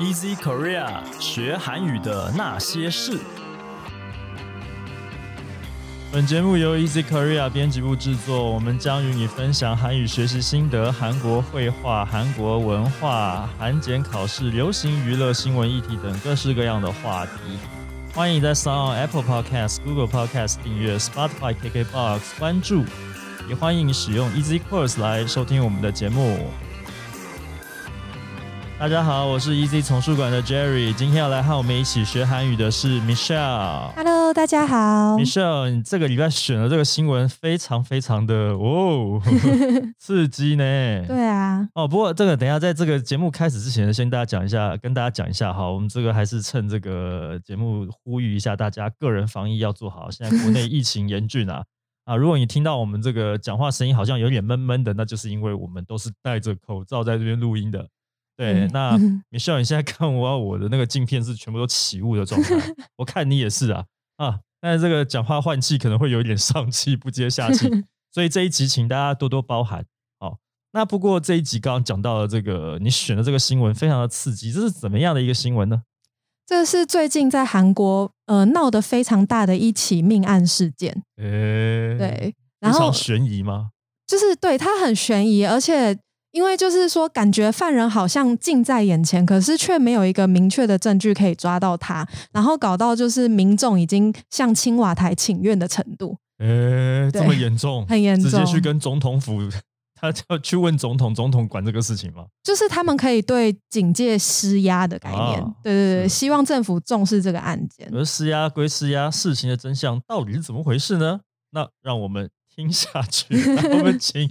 Easy Korea 学韩语的那些事。本节目由 Easy Korea 编辑部制作，我们将与你分享韩语学习心得、韩国绘画、韩国文化、韩检考试、流行娱乐新闻议题等各式各样的话题。欢迎在 Sound、Apple Podcast、Google Podcast 订阅，Spotify、KKBox 关注，也欢迎使用 Easy Course 来收听我们的节目。大家好，我是 Easy 丛书馆的 Jerry，今天要来和我们一起学韩语的是 Michelle。Hello，大家好。Michelle，你这个礼拜选的这个新闻非常非常的哦，刺激呢。对啊，哦，不过这个等一下在这个节目开始之前呢，先大家讲一下，跟大家讲一下哈，我们这个还是趁这个节目呼吁一下大家个人防疫要做好。现在国内疫情严峻啊 啊！如果你听到我们这个讲话声音好像有点闷闷的，那就是因为我们都是戴着口罩在这边录音的。对，嗯那 Michelle，你现在看我我的那个镜片是全部都起雾的状态，我看你也是啊啊！但是这个讲话换气可能会有一点上气不接下气，所以这一集请大家多多包涵。好，那不过这一集刚刚讲到了这个，你选的这个新闻非常的刺激，这是怎么样的一个新闻呢？这是最近在韩国呃闹得非常大的一起命案事件。诶，，对，然后悬疑吗？就是对它很悬疑，而且因为就是说感觉犯人好像近在眼前，可是却没有一个明确的证据可以抓到他，然后搞到就是民众已经向青瓦台请愿的程度。诶，这对么严重，很严重直接去跟总统府，他要去问总统，总统管这个事情吗？就是他们可以对警戒施压的概念，啊对对对，希望政府重视这个案件。而施压归施压，事情的真相到底是怎么回事呢？那让我们听下去。我们请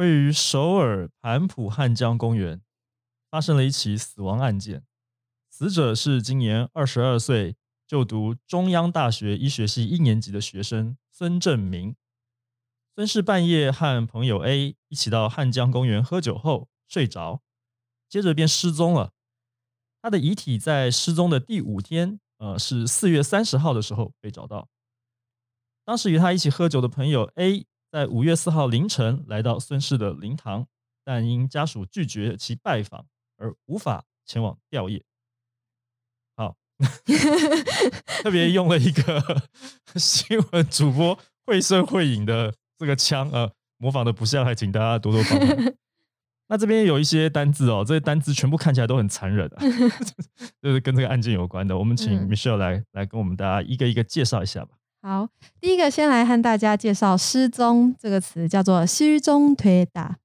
位于首尔盘浦汉江公园发生了一起死亡案件，死者是今年二十二岁，就读中央大学医学系一年级的学生孙正明。孙氏半夜和朋友 A 一起到汉江公园喝酒后睡着，接着便失踪了。他的遗体在失踪的第五天，呃，是四月三十号的时候被找到。当时与他一起喝酒的朋友 A 在五月四号凌晨来到孙氏的灵堂，但因家属拒绝其拜访而无法前往吊唁。好，特别用了一个 新闻主播绘声绘影的这个腔，呃，模仿的不像，还请大家多多包涵。那这边有一些单字哦，这些单字全部看起来都很残忍啊，就是跟这个案件有关的。我们请嗯 Michelle 来来跟我们大家一个一个介绍一下吧。好，第一个先来和大家介绍“失踪”这个词，叫做“失踪推打”。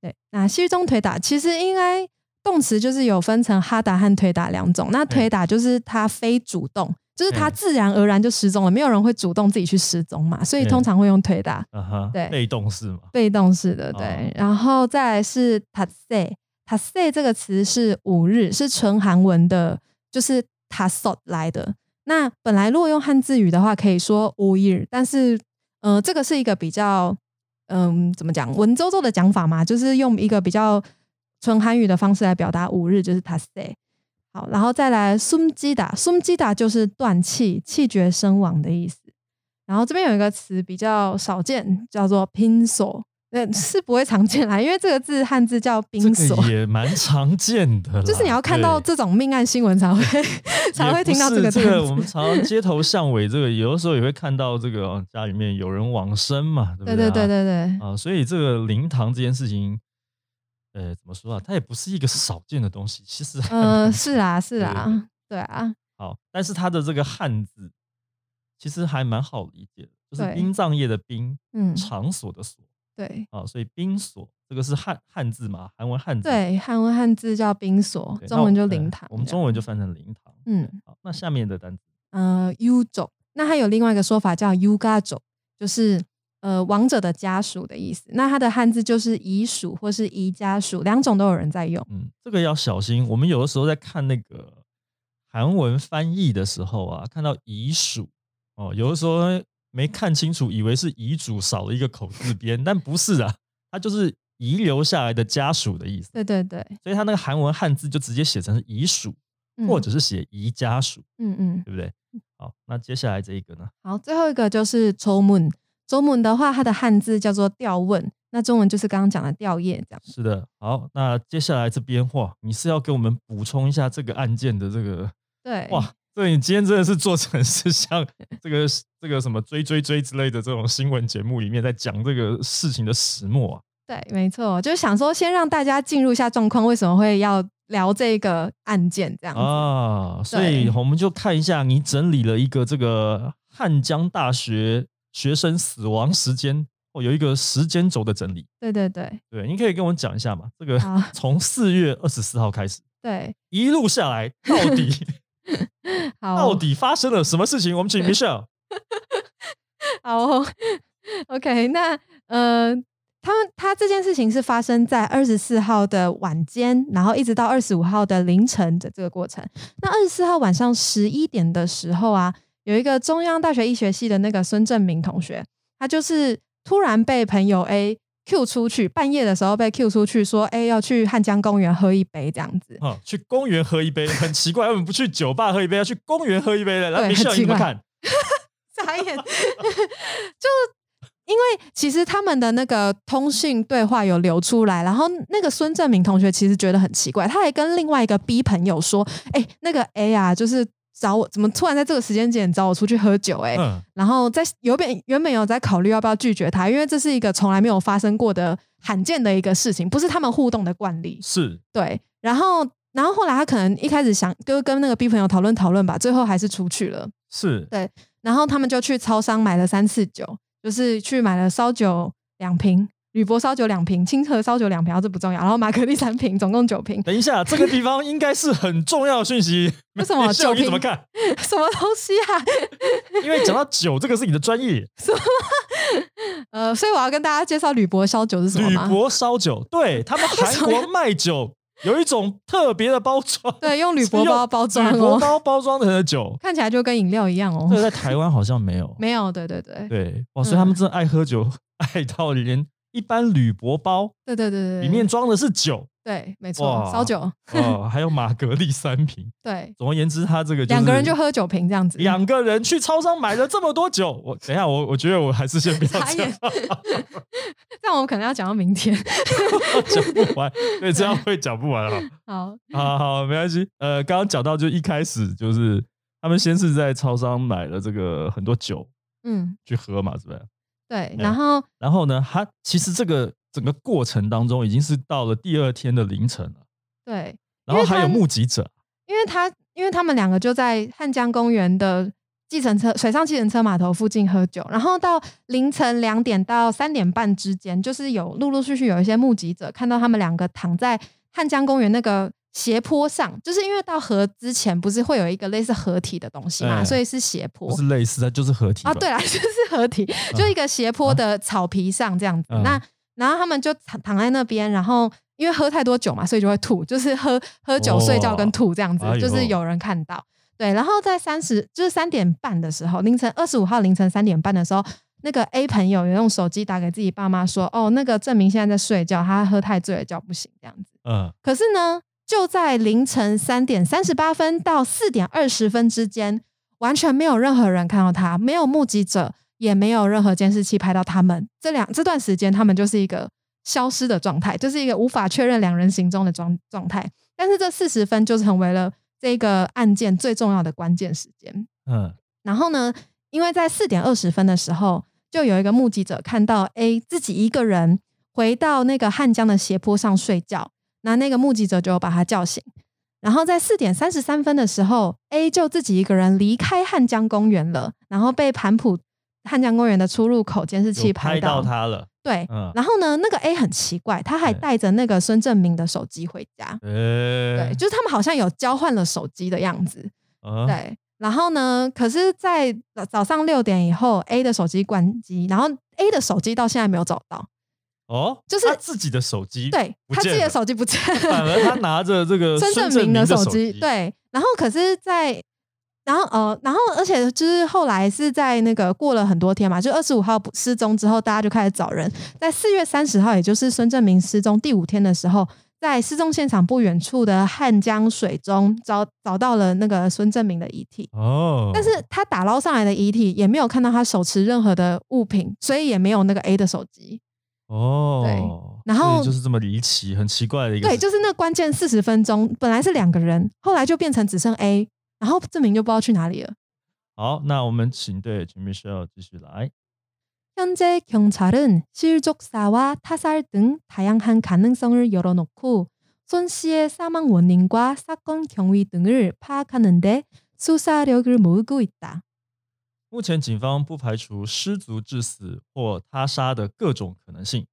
对，那“失踪推打”其实应该动词就是有分成哈达和推打两种。那推打就是它非主动，就是它嗯自然而然就失踪了，没有人会主动自己去失踪嘛，所以通常会用推打，啊哈，对被动式嘛，被动式的。哦对，然后再来是“塔塞”，“塔塞”这个词是五日，是纯韩文的，就是“塔索”来的。那本来如果用汉字语的话可以说乌日但是呃这个是一个比较嗯怎么讲文绉绉的讲法嘛就是用一个比较纯韩语的方式来表达五日就是他 say 好然后再来숨吉打숨吉打就是断气气绝身亡的意思。然后这边有一个词比较少见叫做拼手呃，是不会常见啦，因为这个字汉字叫冰锁这，个也蛮常见的，就是你要看到这种命案新闻才会 才会听到这个也不是这个，我们常常街头巷尾，这个有的时候也会看到这个、哦家里面有人往生嘛，对不对对对对对对，啊，所以这个灵堂这件事情，呃，怎么说啊？它也不是一个少见的东西，其实嗯呃，是啊是啊，对啊，好，但是它的这个汉字其实还蛮好理解的，就是殡葬业的殡，嗯，场所的所对啊，所以冰锁这个是汉汉字嘛，韩文汉字对，韩文汉字叫冰锁，中文就灵堂，我们中文就翻成灵堂。嗯好，那下面的单词呃 u 种，那还有另外一个说法叫 u g a 种，就是呃亡者的家属的意思。那它的汉字就是遗属或是遗家属，两种都有人在用。嗯，这个要小心。我们有的时候在看那个韩文翻译的时候啊，看到遗属哦，有的时候没看清楚，以为是遗嘱少了一个口字边，但不是啊，它就是遗留下来的家属的意思。对对对，所以它那个韩文汉字就直接写成是遗属，嗯或者是写遗家属，嗯嗯。对不对？好，那接下来这一个呢？好，最后一个就是周문周문的话，它的汉字叫做吊问，那中文就是刚刚讲的吊唁这样。是的，好，那接下来这边话，你是要给我们补充一下这个案件的这个对，哇，这你今天真的是做成是像 这个这个什么追追追之类的这种新闻节目里面在讲这个事情的始末啊。对，没错，就是想说先让大家进入一下状况，为什么会要聊这个案件这样子？啊，所以我们就看一下你整理了一个这个汉江大学学生死亡时间，哦，有一个时间轴的整理。对对对对，你可以跟我讲一下嘛？这个好从四月二十四号开始对，一路下来，到底 好到底发生了什么事情？我们请 Michelle。好哦，OK，那呃，他们他这件事情是发生在二十四号的晚间，然后一直到二十五号的凌晨的这个过程。那二十四号晚上十一点的时候啊，有一个中央大学医学系的那个孙正明同学，他就是突然被朋友 A Q 出去，半夜的时候被 Q 出去说，哎，要去汉江公园喝一杯这样子。啊，去公园喝一杯，很奇怪，为什么不去酒吧喝一杯，要去公园喝一杯呢？来对很，Michelle 你奇怪怎么看？傻眼，就因为其实他们的那个通讯对话有流出来，然后那个孙正明同学其实觉得很奇怪，他还跟另外一个 B 朋友说：“哎、那个 A 啊，就是找我，怎么突然在这个时间点找我出去喝酒、哎、嗯，然后在有本原本有在考虑要不要拒绝他，因为这是一个从来没有发生过的罕见的一个事情，不是他们互动的惯例。是对，然后然后后来他可能一开始想就跟那个 B 朋友讨论讨论吧，最后还是出去了。是对，然后他们就去超商买了三次酒，就是去买了烧酒两瓶、铝箔烧酒两瓶、清河烧酒两瓶，这不重要，然后玛格丽三瓶，总共九瓶。等一下，这个地方应该是很重要的讯息。为什么 酒瓶你怎么看？什么东西啊？因为讲到酒，这个是你的专业，呃，所以我要跟大家介绍铝箔烧酒是什么吗？铝箔烧酒，对他们韩国卖酒有一种特别的包装，对，用铝箔包包装铝箔哦，包包装成的酒，看起来就跟饮料一样哦这。个在台湾好像没有。没有，对对对，对，哇，所以他们真的爱喝酒，爱到连一般铝箔包对对对对，里面装的是酒对，没错，哇烧酒，哦，还有玛格丽三瓶。对，总而言之，他这个、就是、两个人就喝酒瓶这样子。两个人去超商买了这么多酒，我等一下，我我觉得我还是先不要傻讲，但我们可能要讲到明天。讲不完，对，这样会讲不完啊。好，好好，没关系。呃，刚刚讲到就一开始就是他们先是在超商买了这个很多酒嗯，去喝嘛，是不是？对，然后然后呢，他其实这个整个过程当中已经是到了第二天的凌晨了，对，然后还有目击者，因为他因为他们两个就在汉江公园的计程车水上计程车码头附近喝酒，然后到凌晨两点到三点半之间，就是有陆陆续续有一些目击者看到他们两个躺在汉江公园那个斜坡上，就是因为到河之前不是会有一个类似合体的东西嘛，哎所以是斜坡不是类似，它就是合体啊，对啦，就是合体，就一个斜坡的草皮上这样子。嗯那然后他们就躺躺在那边，然后因为喝太多酒嘛，所以就会吐，就是喝喝酒、哦睡觉跟吐这样子，就是有人看到。对，然后在三十就是三点半的时候，凌晨二十五号凌晨三点半的时候，那个 A 朋友有用手机打给自己爸妈说：“哦，那个证明现在在睡觉，他喝太醉了，叫不醒这样子。”嗯，可是呢，就在凌晨三点三十八分到四点二十分之间，完全没有任何人看到他，没有目击者，也没有任何监视器拍到他们。这两这段时间，他们就是一个消失的状态，就是一个无法确认两人行踪的状状态。但是这四十分就成为了这个案件最重要的关键时间。嗯，然后呢，因为在四点二十分的时候，就有一个目击者看到 A 自己一个人回到那个汉江的斜坡上睡觉，那那个目击者就把他叫醒。然后在四点三十三分的时候，A 就自己一个人离开汉江公园了，然后被盘浦汉江公园的出入口监视器拍到。到他了，对，嗯然后呢，那个 A 很奇怪，他还带着那个孙正明的手机回家。呃，对，就是他们好像有交换了手机的样子。嗯，对，然后呢，可是，在早早上六点以后，A 的手机关机，然后 A 的手机到现在没有找到。哦，就是他自己的手机，对他自己的手机不见 反了，而他拿着这个孙正正明的手手机，对，然后可是在，然后呃，然后而且就是后来是在那个过了很多天嘛，就二十五号不失踪之后，大家就开始找人，在四月三十号，也就是孙正明失踪第五天的时候，在失踪现场不远处的汉江水中找找到了那个孙正明的遗体。哦，但是他打捞上来的遗体也没有看到他手持任何的物品，所以也没有那个 A 的手机。哦，然后所以就是这么离奇，很奇怪的一个对，事就是那关键四十分钟，本来是两个人，后来就变成只剩 A，然后证明就不知道去哪里了。好，那我们请对陈 Michelle 继续来。 현재 경찰은 실족사와 타살 등 다양한 가능성을 열어놓고 손 씨의 사망 원인과 사건 경위 등을 파악하는데 수사력을 모으고 있다. 目前警方不排除失足致死或他杀的各种可能性。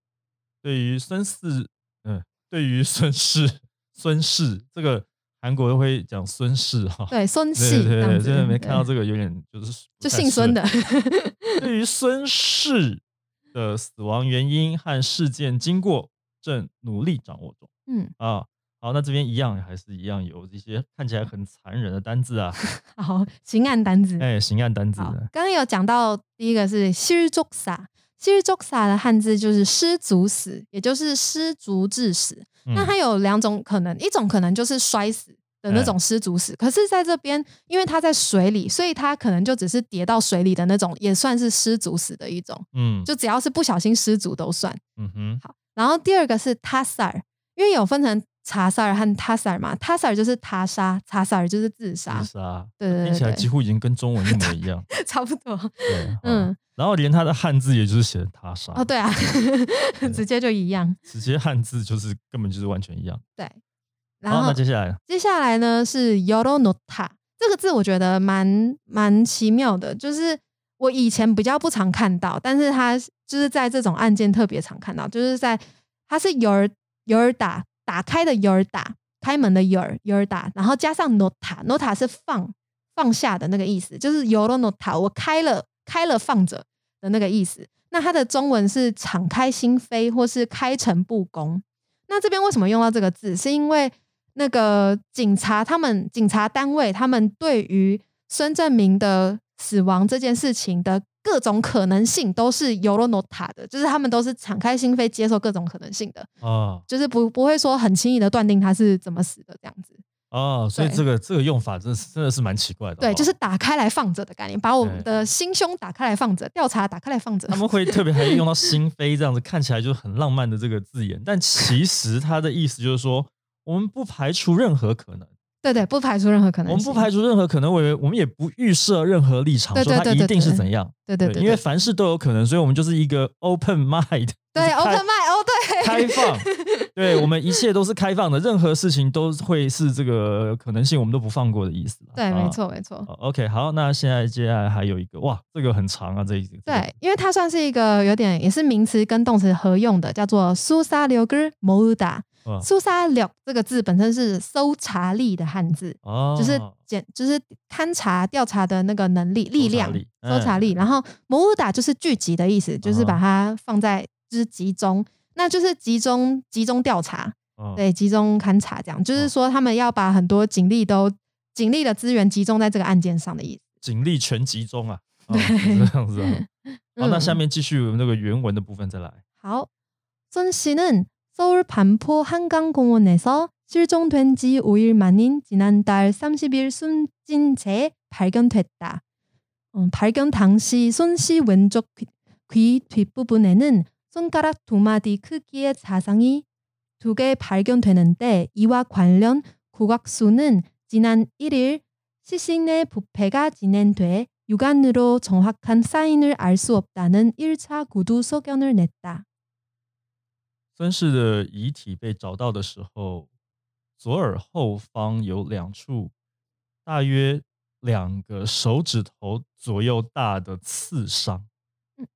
对于孙氏，嗯、对于孙氏，孙氏这个韩国会讲孙氏哈，对，孙氏对对对，真的没看到这个，有点就是就姓孙的。对于孙氏的死亡原因和事件经过，正努力掌握中嗯，啊。好，那这边一样还是一样有一些看起来很残忍的单字啊，好，刑案单字。哎，刑案单字，刚刚有讲到第一个是失足杀，失足杀的汉字就是失足死，也就是失足致死。那嗯它有两种可能，一种可能就是摔死的那种失足死，可是在这边，因为它在水里，所以它可能就只是跌到水里的那种，也算是失足死的一种。嗯，就只要是不小心失足都算。嗯哼，好然后第二个是他萨尔，因为有分成查萨尔和他萨尔嘛，他萨尔就是他杀，查萨尔就是自杀自，杀，对对对对听起来几乎已经跟中文一模一样。差不多。对，嗯嗯，然后连他的汉字也就是写的他杀，哦，对啊，直接就一样。直接汉字就是根本就是完全一样。对，然好，后那接下来接下来呢是 yoronota 这个字，我觉得蛮蛮奇妙的，就是我以前比较不常看到，但是他就是在这种案件特别常看到，就是在他是有尔有尔打打开的有尔打开门的有尔有尔打，然后加上 nota nota 是放放下的那个意思，就是 yoronota 我开了开了放着的那个意思。那它的中文是敞开心扉或是开诚布公。那这边为什么用到这个字？是因为那个警察他们警察单位他们对于孙正明的死亡这件事情的各种可能性都是 y o r o n o t a 的，就是他们都是敞开心扉接受各种可能性的，啊就是不不会说很轻易的断定他是怎么死的这样子。啊，所以这个这个用法真的是真的是蛮奇怪的哦。对，就是打开来放着的概念，把我们的心胸打开来放着，调查打开来放着。他们会特别还用到心扉这样子，看起来就很浪漫的这个字眼，但其实它的意思就是说，我们不排除任何可能，对对，不排除任何可能性。我们不排除任何可能，我我们也不预设任何立场，说它一定是怎样。对对对，因为凡事都有可能，所以我们就是一个 open mind，对 open mind 哦，对，开放，对我们一切都是开放的，任何事情都会是这个可能性，我们都不放过的意思啦。对，啊没。错没错。OK，好，那现在接下来还有一个，哇，这个很长啊，这一对，因为它算是一个有点也是名词跟动词合用的，叫做苏沙流格摩乌达。哇苏沙柳这个字本身是搜查力的汉字，哦，就是检就是勘察调查的那个能力力量搜查力。嗯然后摩乌达就是聚集的意思，就是把哦它放在就是集中，那就是集中集中调查，哦对，集中勘察这样，就是哦说他们要把很多警力都警力的资源集中在这个案件上的意思。警力全集中啊，啊对是这样子啊。好，那嗯下面继续那个原文的部分再来。好，孙씨는 서울 반포 한강공원에서 실종된 지 5일 만인 지난달 30일 숨진 채 발견됐다. 어, 발견 당시 손 씨 왼쪽 귀, 귀 뒷부분에는 손가락 두 마디 크기의 자상이 두 개 발견되는데 이와 관련 국악수는 지난 1일 시신의 부패가 진행돼 육안으로 정확한 사인을 알 수 없다는 1차 구두 소견을 냈다. 孙氏的遗体被找到的时候，左耳后方有两处大约两个手指头左右大的刺伤。嗯。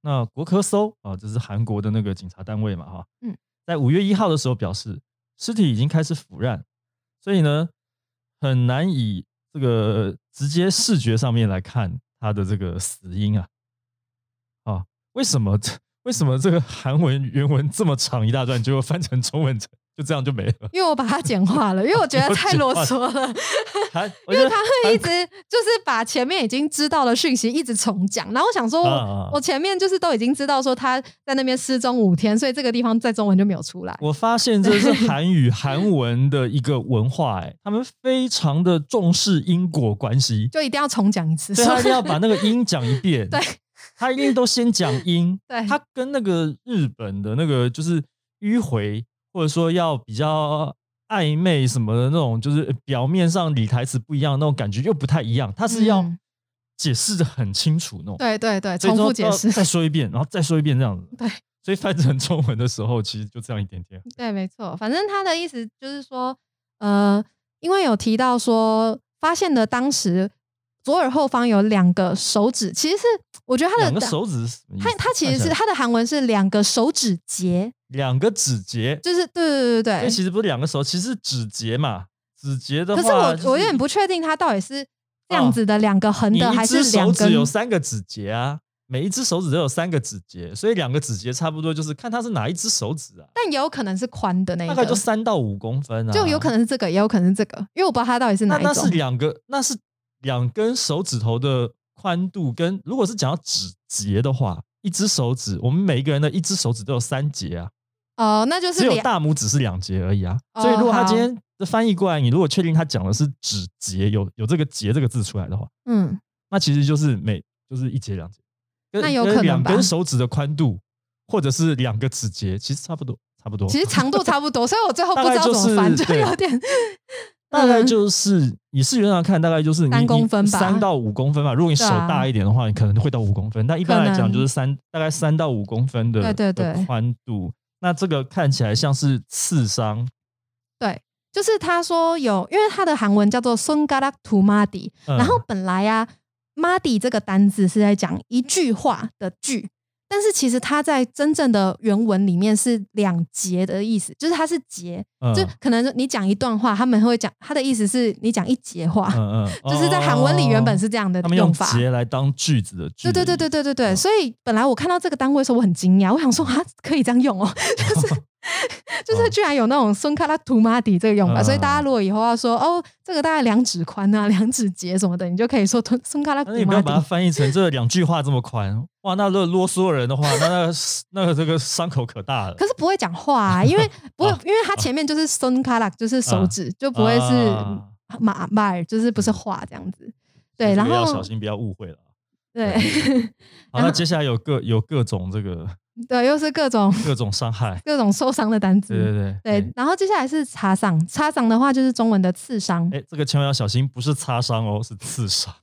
那国科搜啊，这是韩国的那个警察单位嘛，哈，嗯，在五月一号的时候表示，尸体已经开始腐烂，所以呢，很难以这个直接视觉上面来看他的这个死因啊，啊，为什么这为什么这个韩文原文这么长一大段，结果翻成中文就这样就没了？因为我把它简化了，因为我觉得太啰嗦了。韩，因为他会一直就是把前面已经知道的讯息一直重讲，然后我想说，我前面就是都已经知道说他在那边失踪五天，所以这个地方在中文就没有出来。我发现这是韩语韩文的一个文化，哎，他们非常的重视因果关系，就一定要重讲一次，所以他一定要把那个音讲一遍。对，他一定都先讲音。对，他跟那个日本的那个就是迂回。或者说要比较暧昧什么的那种，就是表面上理台词不一样那种感觉又不太一样。他是要解释的很清楚那种。对对对，重复解释，再说一遍，然后再说一遍这样子。对，所以翻成中文的时候，其实就这样一点点。对，没错。反正他的意思就是说，呃，因为有提到说，发现的当时左耳后方有两个手指，其实是我觉得他的两个手指，他他其实是他的韩文是两个手指节。两个指节，就是对对对对对，其实不是两个手，其实是指节嘛。指节的话，可是我我有点不确定，它到底是这样子的两个横的，还是两根？有三个指节啊，每一只手指都有三个指节，所以两个指节差不多就是看它是哪一只手指啊。但也有可能是宽的那一个，大概就三到五公分啊，就有可能是这个，也有可能是这个，因为我不知道它到底是哪一种。那是两个，那是两根手指头的宽度，跟如果是讲到指节的话，一只手指，我们每一个人的一只手指都有三节啊。哦，那就是只有大拇指是两节而已啊。所以如果他今天的翻译过来，你如果确定他讲的是指节，有有这个节这个字出来的话，嗯，那其实就是每就是一节两节，那有可能两根手指的宽度或者是两个指节，其实差不多，差不多。其实长度差不多，所以我最后不知道怎么翻，就有点。大概就是以视觉上看，大概就是三公分吧，三到五公分吧。如果你手大一点的话，你可能会到五公分。但一般来讲，就是三大概三到五公分的对对对宽度。那这个看起来像是刺伤，对，就是他说有，因为他的韩文叫做 “sungarak tu madi”，然后本来呀，“madi” 这个单字是在讲一句话的句。但是其实它在真正的原文里面是两节的意思，就是它是节，就可能你讲一段话，他们会讲他的意思是你讲一节话，嗯嗯，就是在韩文里原本是这样的用法，节来当句子的句，对对对对对对对，所以本来我看到这个单位的时候我很惊讶，我想说啊可以这样用哦，就是。就是居然有那种孙卡拉图马底这个用法，所以大家如果以后要说哦，这个大概两指宽啊，两指节什么的，你就可以说孙孙卡拉图马底。你不要把它翻译成这两句话这么宽哇！那如果啰嗦人的话，那那 那个这个伤口可大了。可是不会讲话，啊，因为不会，因为它前面就是孙卡拉，就是手指，就不会是马马尔，就是不是话这样子。对，然后要小心，不要误会了。对。好，那接下来有各有各种这个。对，又是各种各种伤害、各种受伤的单词。对对对对，然后接下来是擦伤，擦伤的话就是中文的刺伤。哎，这个千万要小心，不是擦伤哦，是刺伤。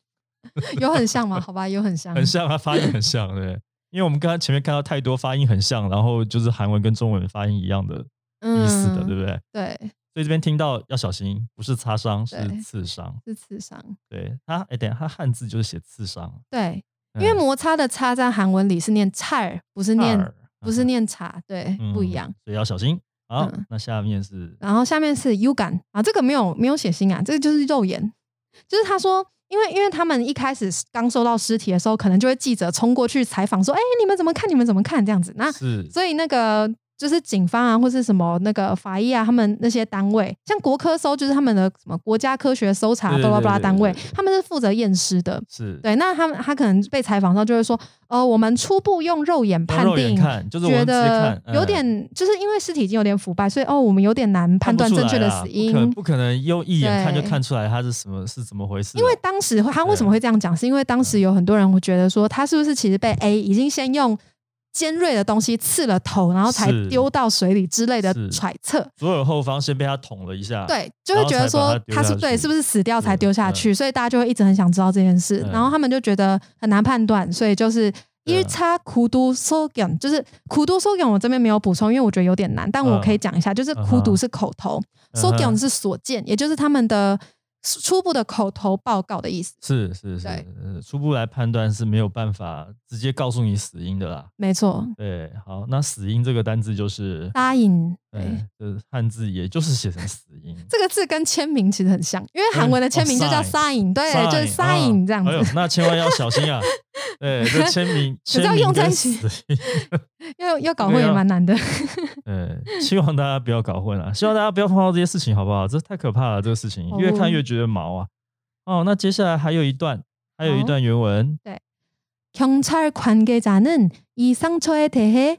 有很像吗？好吧，有很像，很像，它发音很像，对。因为我们刚刚前面看到太多发音很像，然后就是韩文跟中文发音一样的意思的，对不对？对。所以这边听到要小心，不是擦伤，是刺伤，是刺伤。对它，哎，等下，它汉字就是写刺伤。对。因为摩擦的擦在韩文里是念菜不是念不是念茶，对，不一样，所以要小心。好，那下面是，然后下面是 U 感啊，这个没有没有写心啊，这个就是肉眼，就是他说，因为因为他们一开始刚收到尸体的时候，可能就会记者冲过去采访说，哎，你们怎么看？你们怎么看？这样子，那所以那个。就是警方啊，或是什么那个法医啊，他们那些单位，像国科搜，就是他们的什么国家科学搜查巴拉巴拉单位，他们是负责验尸的。是对，那他们他可能被采访到，就会说，呃，我们初步用肉眼判定，觉得有点，就是因为尸体已经有点腐败，所以哦，我们有点难判断正确的死因。不可能用一眼看就看出来他是什么是怎么回事。因为当时他为什么会这样讲，是因为当时有很多人会觉得说，他是不是其实被 A 已经先用。尖锐的东西刺了头，然后才丢到水里之类的揣测。左耳后方先被他捅了一下，对，就会觉得说他是对，是不是死掉才丢下去？所以大家就会一直很想知道这件事。然后他们就觉得很难判断，所以就是一叉苦读 so g 就是苦读 so g 我这边没有补充，因为我觉得有点难，但我可以讲一下，就是苦读是口头，so g 是所见，也就是他们的。初步的口头报告的意思。是是是，初步来判断是没有办法直接告诉你死因的啦。没错，对，好，那死因这个单字就是答应，对，就是汉字，也就是写成死因。 这个字跟签名其实很像，因为韩文的签名就叫哦 sign，对，就是 sign， sign 这样哎呦子，，那千万要小心啊！对，这签名是要签名跟用在一起死要要搞混也这个要蛮难的。呃，希望大家不要搞混啊！希望大家不要碰到这些事情，好不好？这太可怕了，这个事情哦越看越觉得毛啊！哦，那接下来还有一段，还有一好段原文， 경찰 관계자는 이 상처에 대해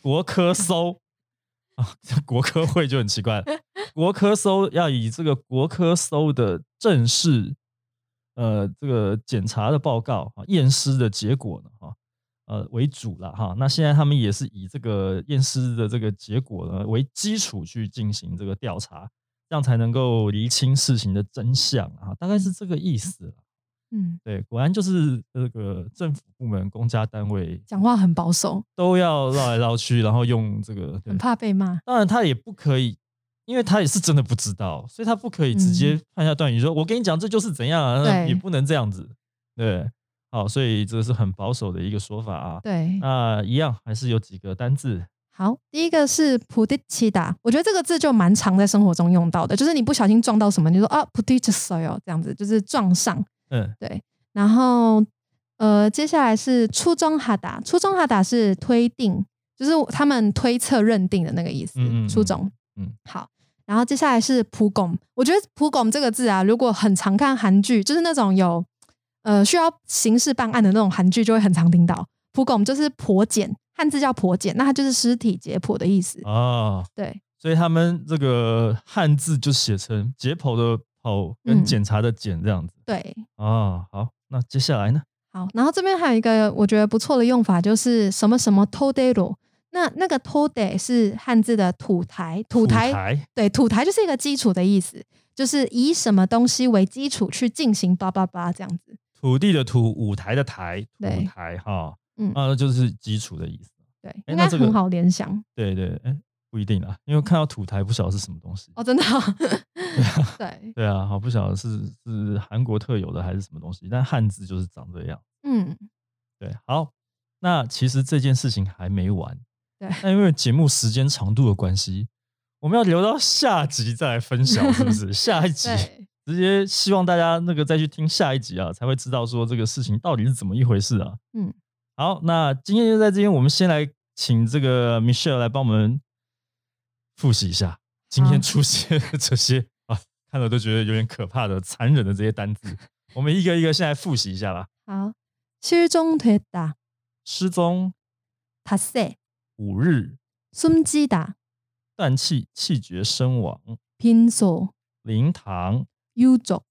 国科搜啊，国科会就很奇怪了。国科搜要以这个国科搜的正式呃这个检查的报告啊，验尸的结果呢，哈、呃为主了哈。那现在他们也是以这个验尸的这个结果呢为基础去进行这个调查，这样才能够厘清事情的真相啊，大概是这个意思。嗯，对，果然就是这个政府部门、公家单位讲话很保守，都要绕来绕去，然后用这个。很怕被骂。当然，他也不可以，因为他也是真的不知道，所以他不可以直接判下断语说：“我跟你讲，这就是怎样啊。”也不能这样子。对，好，所以这是很保守的一个说法啊。对，那一样还是有几个单字，好，第一个是 c i d a 我觉得这个字就蛮常在生活中用到的，就是你不小心撞到什么，你说啊 i c i 哦，这样子就是撞上。嗯，对，然后呃，接下来是初中哈达，初中哈达是推定，就是他们推测认定的那个意思。嗯嗯嗯初中，嗯，好。然后接下来是普拱，我觉得普拱这个字啊，如果很常看韩剧，就是那种有呃需要刑事办案的那种韩剧，就会很常听到普拱，就是剖检，汉字叫剖检，那它就是尸体解剖的意思。哦，对，所以他们这个汉字就写成解剖的剖跟嗯检查的检这样子。对，哦，好，那接下来呢？好，然后这边还有一个我觉得不错的用法，就是什么什么 todero。那那个 tode 是汉字的土台，土台台对土台就是一个基础的意思，就是以什么东西为基础去进行叭叭叭这样子。土地的土，舞台的台，对土台哈，嗯啊，那就是基础的意思。对，应该很好联想对对，哎，不一定啊，因为看到土台不晓得是什么东西。哦，真的哦、对，对啊，好不晓得是是韩国特有的还是什么东西，但汉字就是长这样。嗯，对，好，那其实这件事情还没完，对，那因为节目时间长度的关系，我们要留到下集再来分享，是不是？下一集，直接希望大家那个再去听下一集啊，才会知道说这个事情到底是怎么一回事啊。嗯，好，那今天就在这边，我们先来请这个 Michelle 来帮我们复习一下今天好出现的这些啊，看了都觉得有点可怕的、残忍的这些单字，我们一个一个先来复习一下吧。好，실종됐다， 失踪 닷새， 五日， 숨지다， 断气气绝身亡， 빈소， 灵堂 유족，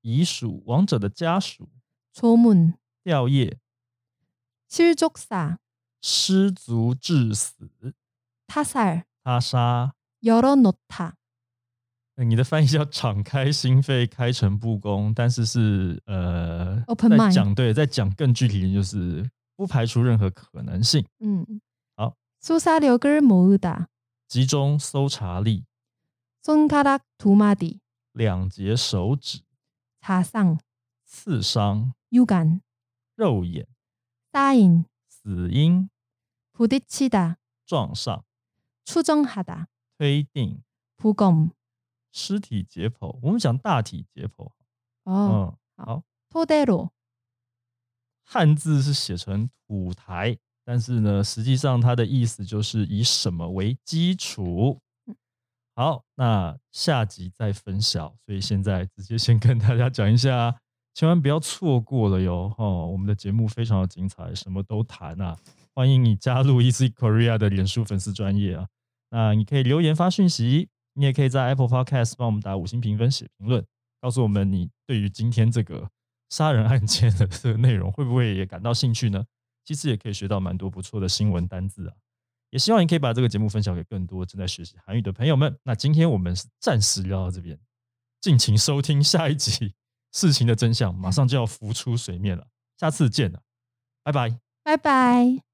遗属亡者的家属 조문， 吊唁 실족사， 失足致死 타살， 他杀。 열어놓다， 呃你的翻译叫敞开心扉，开诚布公，但是是呃 Open 在 mind 讲对，在讲更具体的就是不排除任何可能性。嗯，好， 수사력을모으다， 集中搜查力， 손가락 두 마디， 两节手指， 자상， 刺伤， 유간， 肉眼， 쌓인， 死因， 부딪히다， 撞上， 추정하다， 推定， 부검， 尸体解剖。我们讲大体解剖。 어， 嗯，好， 토대로， 汉字是写成土台，但是呢，实际上它的意思就是以什么为基础。好，那下集再分享。所以现在直接先跟大家讲一下，千万不要错过了哟！哦，我们的节目非常的精彩，什么都谈啊！欢迎你加入 Easy Korea 的脸书粉丝专业啊。 那你可以留言发讯息，你也可以在 Apple Podcast 帮我们打五星评分、写评论，告诉我们你对于今天这个杀人案件的这个内容会不会也感到兴趣呢？其实也可以学到蛮多不错的新闻单字啊。也希望你可以把这个节目分享给更多正在学习韩语的朋友们。那今天我们是暂时聊到这边，敬请收听下一集，事情的真相马上就要浮出水面了。下次见了，拜拜。拜拜。